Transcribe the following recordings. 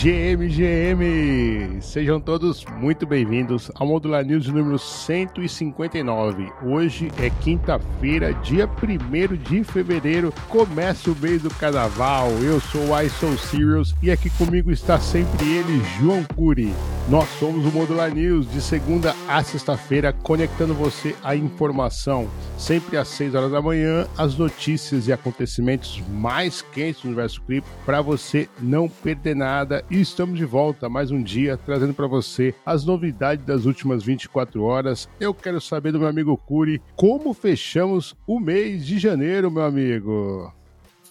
GM, GM! Sejam todos muito bem-vindos ao Modular News número 159. Hoje é quinta-feira, dia 1 de fevereiro, começa o mês do carnaval. Eu sou o ISO Serious e aqui comigo está sempre ele, João Curi. Nós somos o Modular News de segunda a sexta-feira, conectando você à informação. Sempre às 6 horas da manhã, as notícias e acontecimentos mais quentes do universo cripto para você não perder nada. E estamos de volta mais um dia trazendo para você as novidades das últimas 24 horas. Eu quero saber do meu amigo Curi como fechamos o mês de janeiro, meu amigo.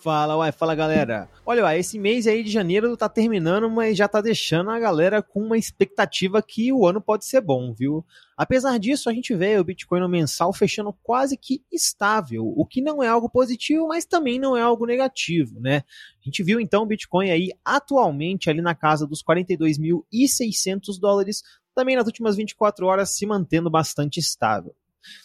Fala, uai, fala galera. Olha, uai, esse mês aí de janeiro tá terminando, mas já tá deixando a galera com uma expectativa que o ano pode ser bom, viu? Apesar disso, a gente vê o Bitcoin no mensal fechando quase que estável, o que não é algo positivo, mas também não é algo negativo, né? A gente viu então o Bitcoin aí atualmente ali na casa dos 42.600 dólares, também nas últimas 24 horas se mantendo bastante estável.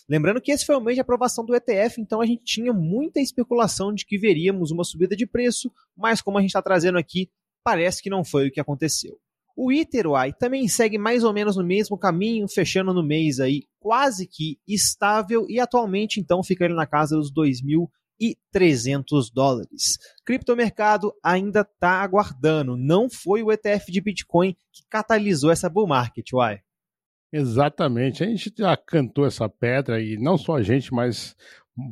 Lembrando que esse foi o mês de aprovação do ETF, então a gente tinha muita especulação de que veríamos uma subida de preço, mas como a gente está trazendo aqui, parece que não foi o que aconteceu. O Iteruai também segue mais ou menos no mesmo caminho, fechando no mês aí quase que estável e atualmente então fica ele na casa dos 2.300 dólares. Criptomercado ainda está aguardando, não foi o ETF de Bitcoin que catalisou essa bull market, uai. Exatamente. A gente já cantou essa pedra e não só a gente, mas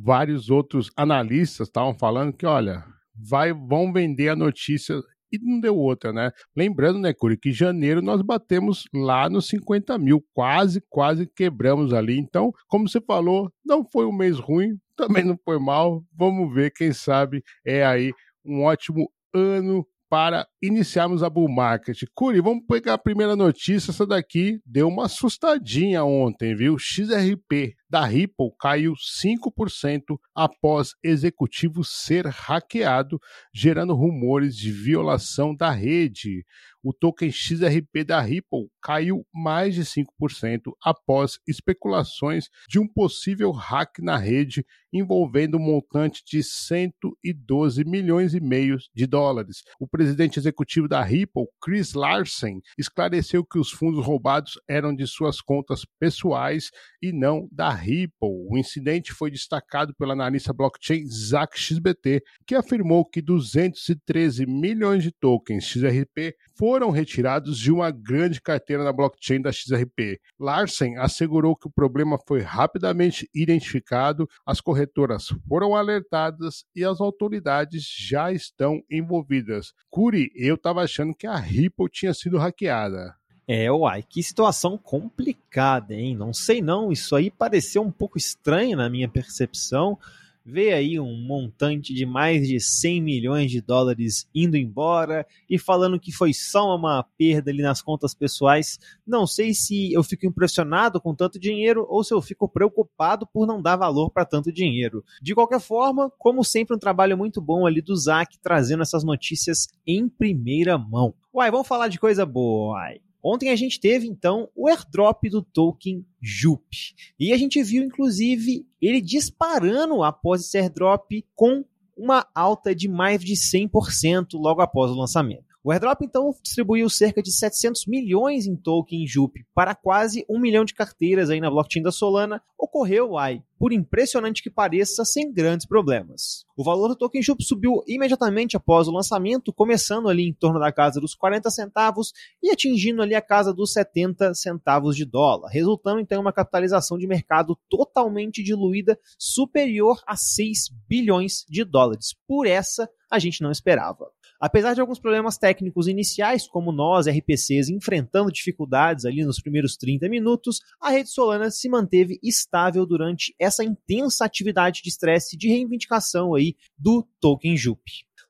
vários outros analistas estavam falando que, olha, vai, vão vender a notícia e não deu outra, né? Lembrando, né, Curi, que em janeiro nós batemos lá nos 50 mil, quase, quase quebramos ali. Então, como você falou, não foi um mês ruim, também não foi mal. Vamos ver, quem sabe é aí um ótimo ano para iniciarmos a bull market. Curi, vamos pegar a primeira notícia. Essa daqui deu uma assustadinha ontem, viu? XRP da Ripple caiu 5% após executivo ser hackeado, gerando rumores de violação da rede. O token XRP da Ripple caiu mais de 5% após especulações de um possível hack na rede envolvendo um montante de 112 milhões e meio de dólares. O presidente executivo da Ripple, Chris Larsen, esclareceu que os fundos roubados eram de suas contas pessoais e não da Ripple. O incidente foi destacado pelo analista blockchain Zach XBT, que afirmou que 213 milhões de tokens XRP foram retirados de uma grande carteira na blockchain da XRP. Larsen assegurou que o problema foi rapidamente identificado, as corretoras foram alertadas e as autoridades já estão envolvidas. Curi, eu estava achando que a Ripple tinha sido hackeada. É, uai, que situação complicada, hein? Não sei não, isso aí pareceu um pouco estranho na minha percepção. Ver aí um montante de mais de 100 milhões de dólares indo embora e falando que foi só uma perda ali nas contas pessoais. Não sei se eu fico impressionado com tanto dinheiro ou se eu fico preocupado por não dar valor para tanto dinheiro. De qualquer forma, como sempre, um trabalho muito bom ali do Zac trazendo essas notícias em primeira mão. Uai, vamos falar de coisa boa, uai. Ontem a gente teve então o airdrop do token JUP. E a gente viu inclusive ele disparando após esse airdrop com uma alta de mais de 100% logo após o lançamento. O airdrop então distribuiu cerca de 700 milhões em token JUP para quase um milhão de carteiras aí na blockchain da Solana. Ocorreu, ai, por impressionante que pareça, sem grandes problemas. O valor do token JUP subiu imediatamente após o lançamento, começando ali em torno da casa dos 40 centavos e atingindo ali a casa dos 70 centavos de dólar, resultando então em uma capitalização de mercado totalmente diluída, superior a 6 bilhões de dólares. Por essa a gente não esperava. Apesar de alguns problemas técnicos iniciais, como nós, RPCs, enfrentando dificuldades ali nos primeiros 30 minutos, a rede Solana se manteve estável durante essa intensa atividade de estresse de reivindicação aí do token JUP.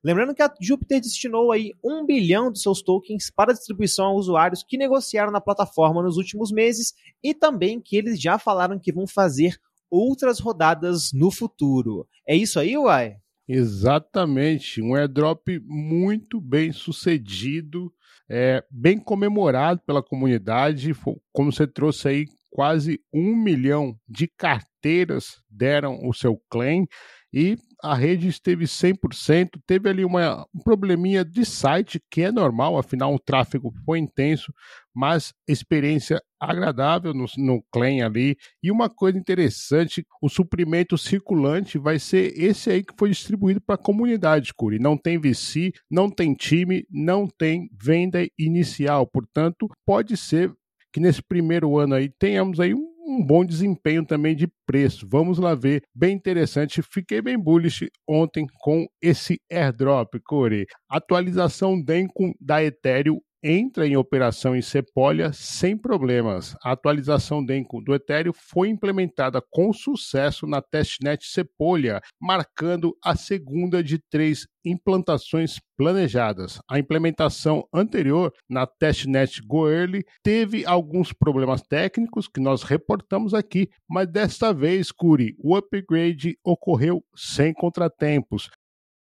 Lembrando que a Jupiter destinou aí um bilhão de seus tokens para distribuição a usuários que negociaram na plataforma nos últimos meses e também que eles já falaram que vão fazer outras rodadas no futuro. É isso aí, Uai? Exatamente, um airdrop muito bem sucedido, é, bem comemorado pela comunidade, como você trouxe aí, quase um milhão de carteiras deram o seu claim, e a rede esteve 100%, teve ali uma, um probleminha de site, que é normal, afinal o tráfego foi intenso, mas experiência agradável no, no claim ali. E uma coisa interessante, o suprimento circulante vai ser esse aí que foi distribuído para a comunidade, Curi. Não tem VC, não tem time, não tem venda inicial. Portanto, pode ser que nesse primeiro ano aí tenhamos aí um um bom desempenho também de preço. Vamos lá ver, bem interessante. Fiquei bem bullish ontem com esse airdrop, Core. Atualização Dencon da Ethereum entra em operação em Sepolia sem problemas. A atualização do Ethereum foi implementada com sucesso na testnet Sepolia, marcando a segunda de três implantações planejadas. A implementação anterior na testnet Goerli teve alguns problemas técnicos que nós reportamos aqui, mas desta vez, Curi, o upgrade ocorreu sem contratempos.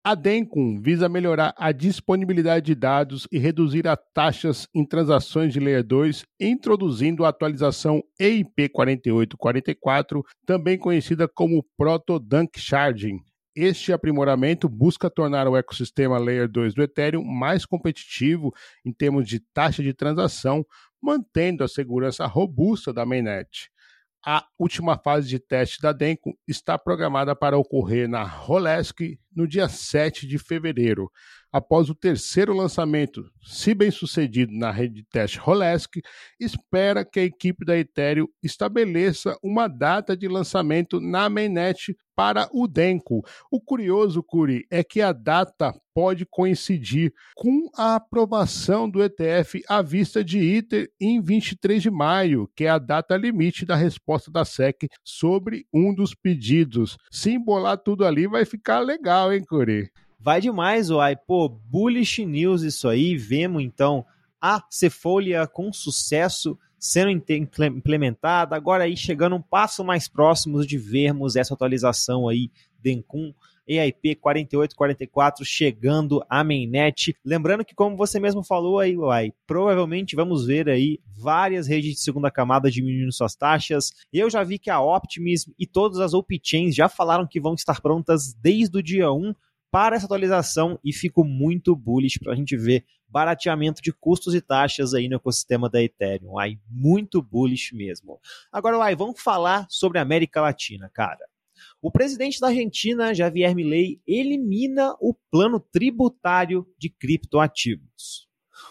A Dencum visa melhorar a disponibilidade de dados e reduzir as taxas em transações de Layer 2, introduzindo a atualização EIP 4844, também conhecida como Proto Dunk Sharding. Este aprimoramento busca tornar o ecossistema Layer 2 do Ethereum mais competitivo em termos de taxa de transação, mantendo a segurança robusta da mainnet. A última fase de teste da Denko está programada para ocorrer na Rolesk no dia 7 de fevereiro. Após o terceiro lançamento, se bem sucedido na rede de teste Rolesk, espera que a equipe da Ethereum estabeleça uma data de lançamento na mainnet para o Denko. O curioso, Curi, é que a data pode coincidir com a aprovação do ETF à vista de ITER em 23 de maio, que é a data limite da resposta da SEC sobre um dos pedidos. Se embolar tudo ali, vai ficar legal, hein, Curi? Vai demais, Uai. Pô, bullish news isso aí. Vemos então a Cefolia com sucesso sendo implementada, agora aí chegando um passo mais próximos de vermos essa atualização aí Dencum EIP 4844 chegando à mainnet. Lembrando que, como você mesmo falou aí, Uai, provavelmente vamos ver aí várias redes de segunda camada diminuindo suas taxas. Eu já vi que a Optimism e todas as OP Chains já falaram que vão estar prontas desde o dia 1 para essa atualização e fico muito bullish para a gente ver barateamento de custos e taxas aí no ecossistema da Ethereum. Aí, muito bullish mesmo. Agora, aí, vamos falar sobre a América Latina, cara. O presidente da Argentina, Javier Milei, elimina o plano tributário de criptoativos.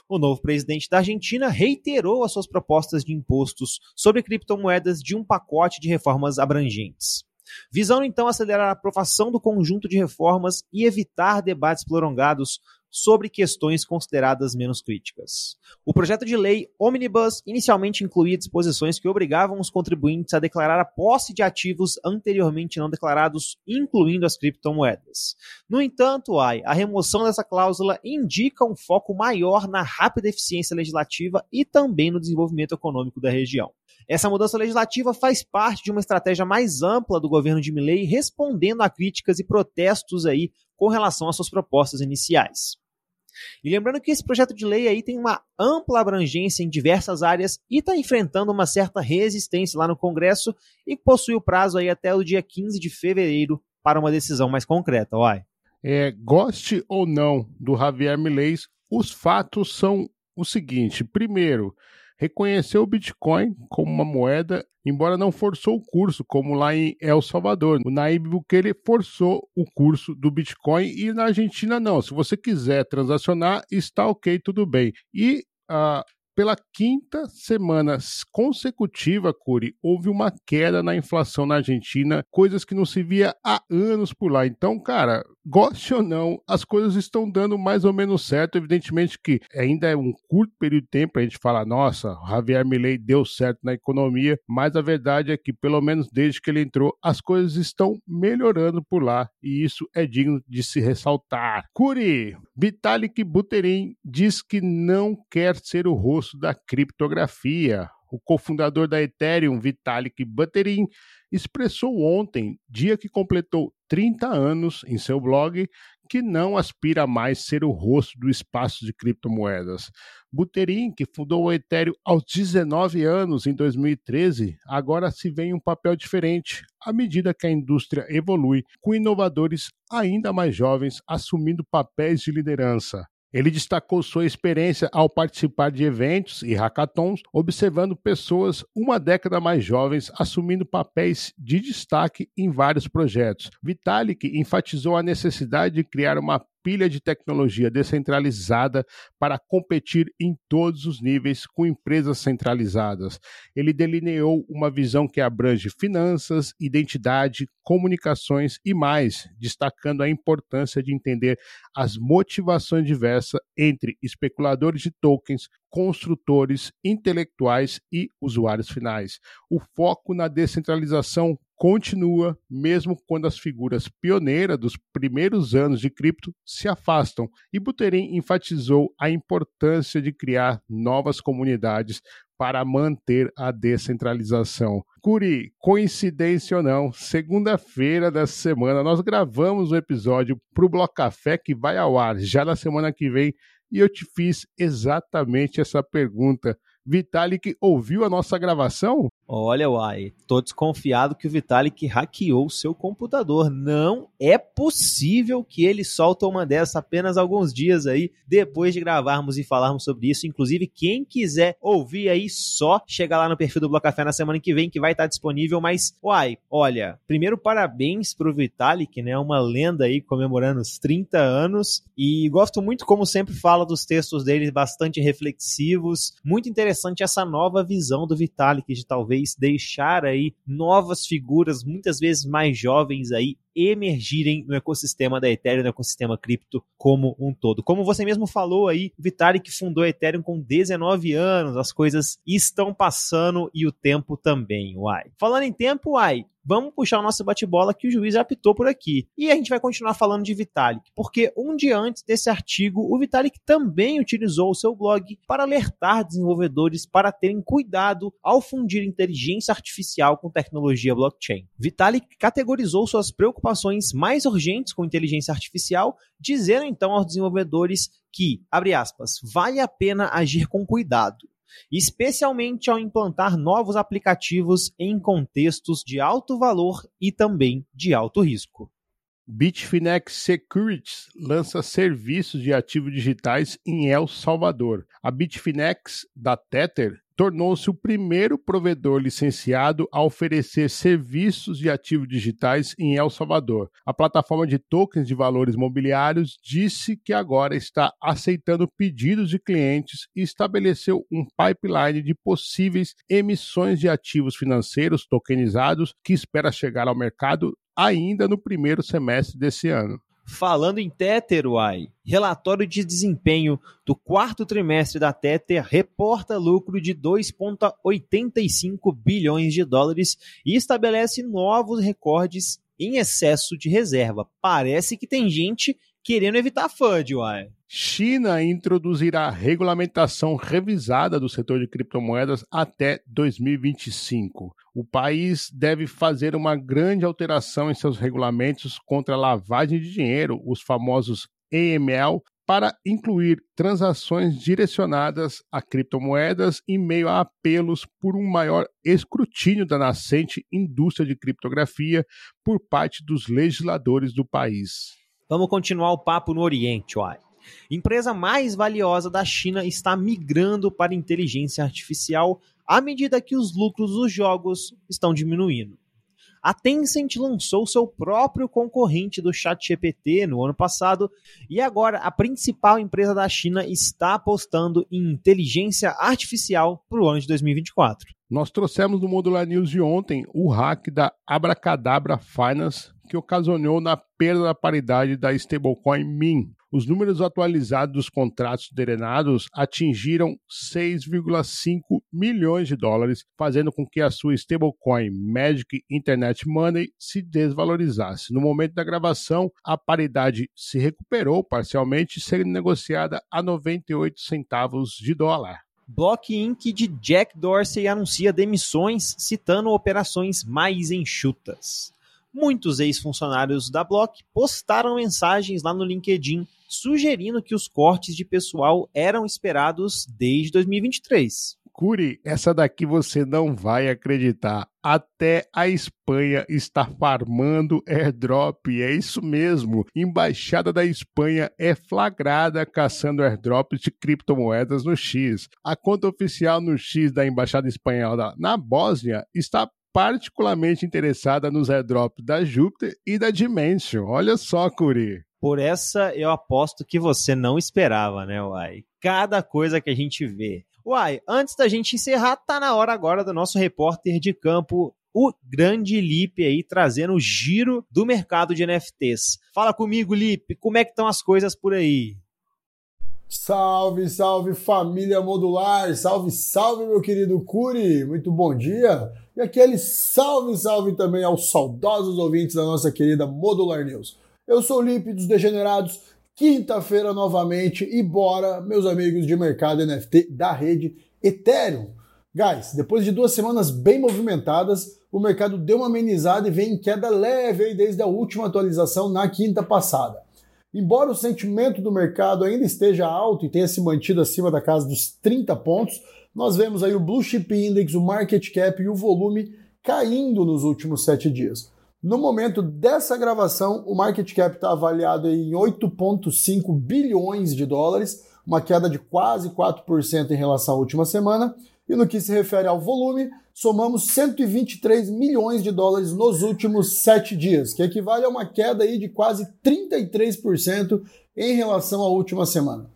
O novo presidente da Argentina reiterou as suas propostas de impostos sobre criptomoedas de um pacote de reformas abrangentes visando então acelerar a aprovação do conjunto de reformas e evitar debates prolongados sobre questões consideradas menos críticas. O projeto de lei Omnibus inicialmente incluía disposições que obrigavam os contribuintes a declarar a posse de ativos anteriormente não declarados, incluindo as criptomoedas. No entanto, a remoção dessa cláusula indica um foco maior na rápida eficiência legislativa e também no desenvolvimento econômico da região. Essa mudança legislativa faz parte de uma estratégia mais ampla do governo de Milley, respondendo a críticas e protestos aí com relação às suas propostas iniciais. E lembrando que esse projeto de lei aí tem uma ampla abrangência em diversas áreas e está enfrentando uma certa resistência lá no Congresso e possui o prazo aí até o dia 15 de fevereiro para uma decisão mais concreta, uai. É, goste ou não do Javier Milei, os fatos são o seguinte: primeiro, reconheceu o Bitcoin como uma moeda, embora não forçou o curso, como lá em El Salvador. O Naib Bukele forçou o curso do Bitcoin e na Argentina não. Se você quiser transacionar, está ok, tudo bem. E uh, pela quinta semana consecutiva, Curi, houve uma queda na inflação na Argentina, coisas que não se via há anos por lá. Então, cara, goste ou não, as coisas estão dando mais ou menos certo. Evidentemente que ainda é um curto período de tempo a gente falar, nossa, Javier Milei deu certo na economia, mas a verdade é que, pelo menos desde que ele entrou, as coisas estão melhorando por lá e isso é digno de se ressaltar. Curi, Vitalik Buterin diz que não quer ser o rosto da criptografia. O cofundador da Ethereum, Vitalik Buterin, expressou ontem, dia que completou 30 anos, em seu blog, que não aspira mais ser o rosto do espaço de criptomoedas. Buterin, que fundou o Ethereum aos 19 anos em 2013, agora se vê em um papel diferente, à medida que a indústria evolui, com inovadores ainda mais jovens assumindo papéis de liderança. Ele destacou sua experiência ao participar de eventos e hackathons, observando pessoas uma década mais jovens assumindo papéis de destaque em vários projetos. Vitalik enfatizou a necessidade de criar uma pilha de tecnologia descentralizada para competir em todos os níveis com empresas centralizadas. Ele delineou uma visão que abrange finanças, identidade, comunicações e mais, destacando a importância de entender as motivações diversas entre especuladores de tokens, construtores, intelectuais e usuários finais. O foco na descentralização continua mesmo quando as figuras pioneiras dos primeiros anos de cripto se afastam, e Buterin enfatizou a importância de criar novas comunidades para manter a descentralização. Curi, coincidência ou não, segunda-feira dessa semana nós gravamos um episódio para o Bloco Café que vai ao ar já na semana que vem e eu te fiz exatamente essa pergunta. Vitalik ouviu a nossa gravação? Olha, uai, tô desconfiado que o Vitalik hackeou seu computador. Não é possível que ele solta uma dessa apenas alguns dias aí, depois de gravarmos e falarmos sobre isso. Inclusive, quem quiser ouvir aí, só chegar lá no perfil do Bloco Café na semana que vem, que vai estar disponível. Mas, uai, olha, primeiro parabéns pro Vitalik, né? Uma lenda aí comemorando os 30 anos. E gosto muito, como sempre, fala dos textos dele, bastante reflexivos. Muito interessante essa nova visão do Vitalik de talvez talvez deixar aí novas figuras, muitas vezes mais jovens aí, emergirem no ecossistema da Ethereum, no ecossistema cripto como um todo. Como você mesmo falou aí, Vitalik fundou a Ethereum com 19 anos, as coisas estão passando e o tempo também, uai. Falando em tempo, uai, vamos puxar o nosso bate-bola que o juiz apitou por aqui. E a gente vai continuar falando de Vitalik, porque um dia antes desse artigo, o Vitalik também utilizou o seu blog para alertar desenvolvedores para terem cuidado ao fundir inteligência artificial com tecnologia blockchain. Vitalik categorizou suas preocupações mais urgentes com inteligência artificial, dizendo então aos desenvolvedores que, abre aspas, vale a pena agir com cuidado especialmente ao implantar novos aplicativos em contextos de alto valor e também de alto risco. Bitfinex Securities lança serviços de ativos digitais em El Salvador. A Bitfinex da Tether tornou-se o primeiro provedor licenciado a oferecer serviços de ativos digitais em El Salvador. A plataforma de tokens de valores mobiliários disse que agora está aceitando pedidos de clientes e estabeleceu um pipeline de possíveis emissões de ativos financeiros tokenizados que espera chegar ao mercado ainda no primeiro semestre desse ano. Falando em Tether, uai, relatório de desempenho do quarto trimestre da Tether reporta lucro de 2,85 bilhões de dólares e estabelece novos recordes em excesso de reserva. Parece que tem gente querendo evitar FUD, uai. China introduzirá regulamentação revisada do setor de criptomoedas até 2025. O país deve fazer uma grande alteração em seus regulamentos contra a lavagem de dinheiro, os famosos AML, para incluir transações direcionadas a criptomoedas em meio a apelos por um maior escrutínio da nascente indústria de criptografia por parte dos legisladores do país. Vamos continuar o papo no Oriente, uai. Empresa mais valiosa da China está migrando para inteligência artificial à medida que os lucros dos jogos estão diminuindo. A Tencent lançou seu próprio concorrente do ChatGPT no ano passado e agora a principal empresa da China está apostando em inteligência artificial para o ano de 2024. Nós trouxemos no Modular News de ontem o hack da Abracadabra Finance que ocasionou na perda da paridade da stablecoin MIN. Os números atualizados dos contratos drenados atingiram 6,5 milhões de dólares, fazendo com que a sua stablecoin Magic Internet Money se desvalorizasse. No momento da gravação, a paridade se recuperou parcialmente, sendo negociada a 98 centavos de dólar. Block Inc. de Jack Dorsey anuncia demissões, citando operações mais enxutas. muitos ex-funcionários da Block postaram mensagens lá no LinkedIn sugerindo que os cortes de pessoal eram esperados desde 2023. Curi, essa daqui você não vai acreditar. Até a Espanha está farmando airdrop. É isso mesmo. Embaixada da Espanha é flagrada caçando airdrops de criptomoedas no X. A conta oficial no X da Embaixada Espanhola na Bósnia está particularmente interessada nos airdrops da Júpiter e da Dimension. Olha só, Curi. Por essa eu aposto que você não esperava, né, Uai? Cada coisa que a gente vê Uai, antes da gente encerrar, tá na hora agora do nosso repórter de campo, o grande Lipe aí, trazendo o giro do mercado de NFTs. Fala comigo, Lipe, como é que estão as coisas por aí? Salve, salve família modular, salve, salve meu querido Curi, muito bom dia. E aquele salve, salve também aos saudosos ouvintes da nossa querida Modular News. Eu sou o Lipe dos Degenerados Quinta-feira novamente e bora, meus amigos de mercado NFT da rede Ethereum. Guys, depois de duas semanas bem movimentadas, o mercado deu uma amenizada e vem em queda leve aí desde a última atualização na quinta passada. Embora o sentimento do mercado ainda esteja alto e tenha se mantido acima da casa dos 30 pontos, nós vemos aí o Blue Chip Index, o market cap e o volume caindo nos últimos sete dias. No momento dessa gravação, o market cap está avaliado em 8,5 bilhões de dólares, uma queda de quase 4% em relação à última semana. E no que se refere ao volume, somamos 123 milhões de dólares nos últimos sete dias, que equivale a uma queda aí de quase 33% em relação à última semana.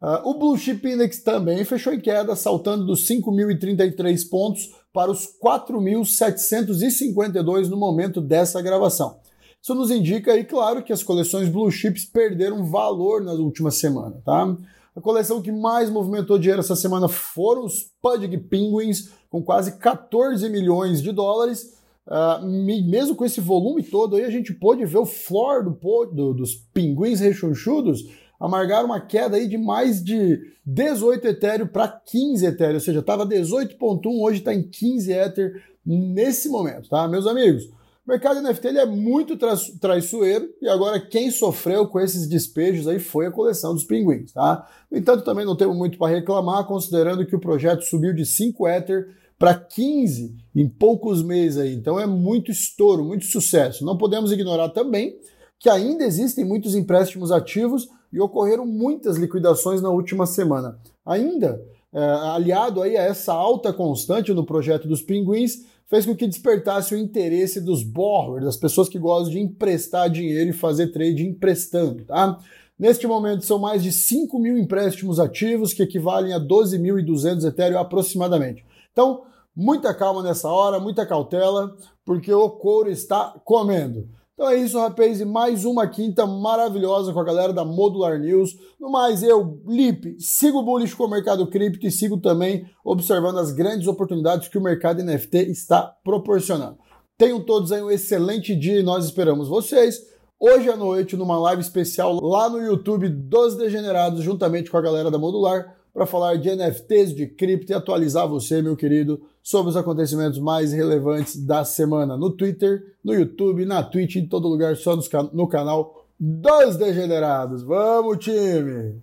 Uh, o Blue Chip Index também fechou em queda, saltando dos 5.033 pontos para os 4.752 no momento dessa gravação. Isso nos indica aí, claro, que as coleções Blue Chips perderam valor na última semana, tá? A coleção que mais movimentou dinheiro essa semana foram os Pudgy Penguins, com quase 14 milhões de dólares. Uh, mesmo com esse volume todo aí, a gente pôde ver o floor do, do, dos pinguins rechonchudos amargaram uma queda aí de mais de 18 Ethereum para 15 Ethereum, ou seja, estava 18.1, hoje está em 15 Ether nesse momento, tá? Meus amigos, o mercado NFT ele é muito tra traiçoeiro e agora quem sofreu com esses despejos aí foi a coleção dos pinguins, tá? No entanto, também não temos muito para reclamar, considerando que o projeto subiu de 5 Ether para 15 em poucos meses aí. Então é muito estouro, muito sucesso. Não podemos ignorar também que ainda existem muitos empréstimos ativos e ocorreram muitas liquidações na última semana. Ainda, é, aliado aí a essa alta constante no projeto dos pinguins, fez com que despertasse o interesse dos borrowers, das pessoas que gostam de emprestar dinheiro e fazer trade emprestando. Tá? Neste momento, são mais de 5 mil empréstimos ativos, que equivalem a 12.200 Ethereum aproximadamente. Então, muita calma nessa hora, muita cautela, porque o couro está comendo. Então é isso, rapaz, e mais uma quinta maravilhosa com a galera da Modular News. No mais, eu, Lipe, sigo bullish com o mercado cripto e sigo também observando as grandes oportunidades que o mercado NFT está proporcionando. Tenham todos aí um excelente dia e nós esperamos vocês hoje à noite numa live especial lá no YouTube dos Degenerados, juntamente com a galera da Modular para falar de NFTs, de cripto e atualizar você, meu querido, sobre os acontecimentos mais relevantes da semana no Twitter, no YouTube, na Twitch, em todo lugar, só no canal dos Degenerados. Vamos, time!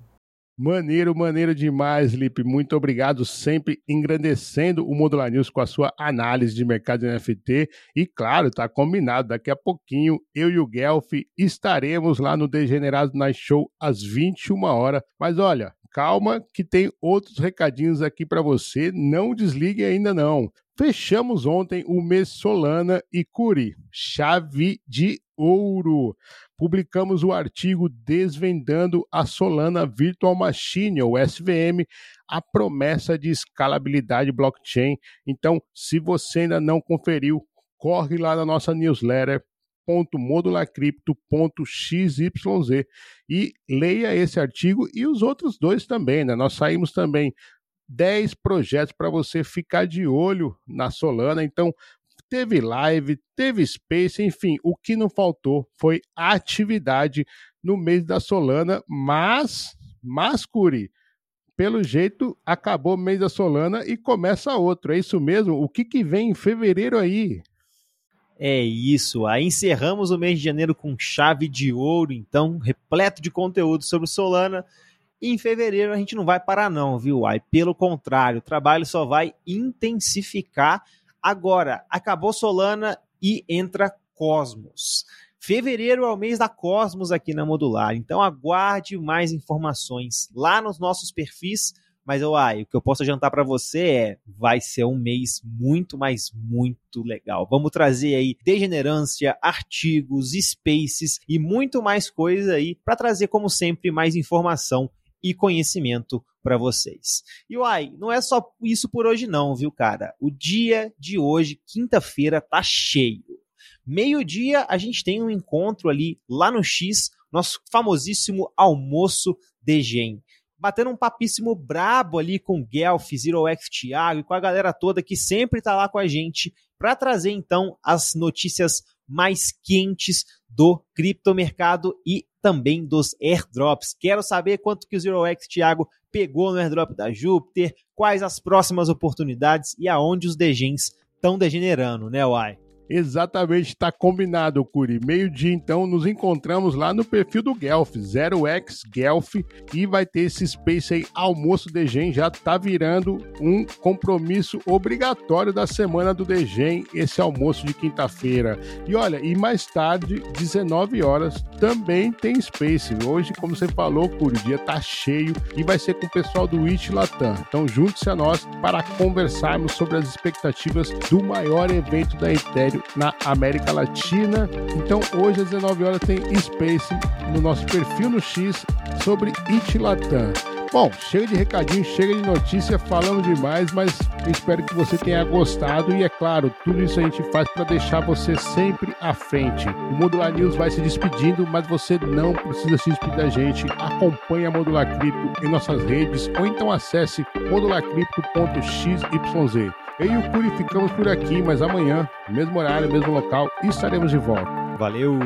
Maneiro, maneiro demais, Lipe. Muito obrigado, sempre engrandecendo o Modular News com a sua análise de mercado de NFT. E claro, tá combinado, daqui a pouquinho eu e o Guelph estaremos lá no Degenerados Night Show às 21 horas. Mas olha, calma que tem outros recadinhos aqui para você. Não desligue ainda não. Fechamos ontem o mês Solana e Curi, chave de ouro. Publicamos o artigo Desvendando a Solana Virtual Machine, ou SVM, a promessa de escalabilidade blockchain. Então, se você ainda não conferiu, corre lá na nossa newsletter www.modularcripto.xyz e leia esse artigo e os outros dois também, né? Nós saímos também 10 projetos para você ficar de olho na Solana, então teve live, teve space, enfim, o que não faltou foi atividade no mês da Solana, mas, mas Curi, pelo jeito acabou o mês da Solana e começa outro, é isso mesmo? O que que vem em fevereiro aí? É isso, aí encerramos o mês de janeiro com chave de ouro, então, repleto de conteúdo sobre Solana. E em fevereiro a gente não vai parar não, viu? Aí, pelo contrário, o trabalho só vai intensificar. Agora, acabou Solana e entra Cosmos. Fevereiro é o mês da Cosmos aqui na Modular, então aguarde mais informações lá nos nossos perfis mas uai, o que eu posso adiantar para você é, vai ser um mês muito, mas muito legal. Vamos trazer aí degenerância, artigos, spaces e muito mais coisa aí para trazer como sempre mais informação e conhecimento para vocês. E uai, não é só isso por hoje não, viu, cara? O dia de hoje, quinta-feira, tá cheio. Meio-dia a gente tem um encontro ali lá no X, nosso famosíssimo almoço de Gen batendo um papíssimo brabo ali com o Guelph, Zero X Thiago e com a galera toda que sempre está lá com a gente para trazer então as notícias mais quentes do criptomercado e também dos airdrops. Quero saber quanto que o Zero X Thiago pegou no airdrop da Júpiter, quais as próximas oportunidades e aonde os degens estão degenerando, né, Uai? Exatamente, está combinado, Curi. Meio-dia, então, nos encontramos lá no perfil do Guelph, 0x Guelph, e vai ter esse space aí, almoço Degen, já tá virando um compromisso obrigatório da semana do Degen, esse almoço de quinta-feira. E olha, e mais tarde, 19 horas, também tem space. Hoje, como você falou, Curi, o dia tá cheio e vai ser com o pessoal do It Latam. Então, junte-se a nós para conversarmos sobre as expectativas do maior evento da Ethereum na América Latina. Então hoje às 19 horas tem Space no nosso perfil no X sobre Itilatam. Bom, chega de recadinho, chega de notícia, falamos demais, mas espero que você tenha gostado e é claro, tudo isso a gente faz para deixar você sempre à frente. O Modular News vai se despedindo, mas você não precisa se despedir da gente. Acompanhe a Modular Cripto em nossas redes ou então acesse modularcripto.xyz. Eu e o Curi ficamos por aqui, mas amanhã, mesmo horário, mesmo local, estaremos de volta. Valeu!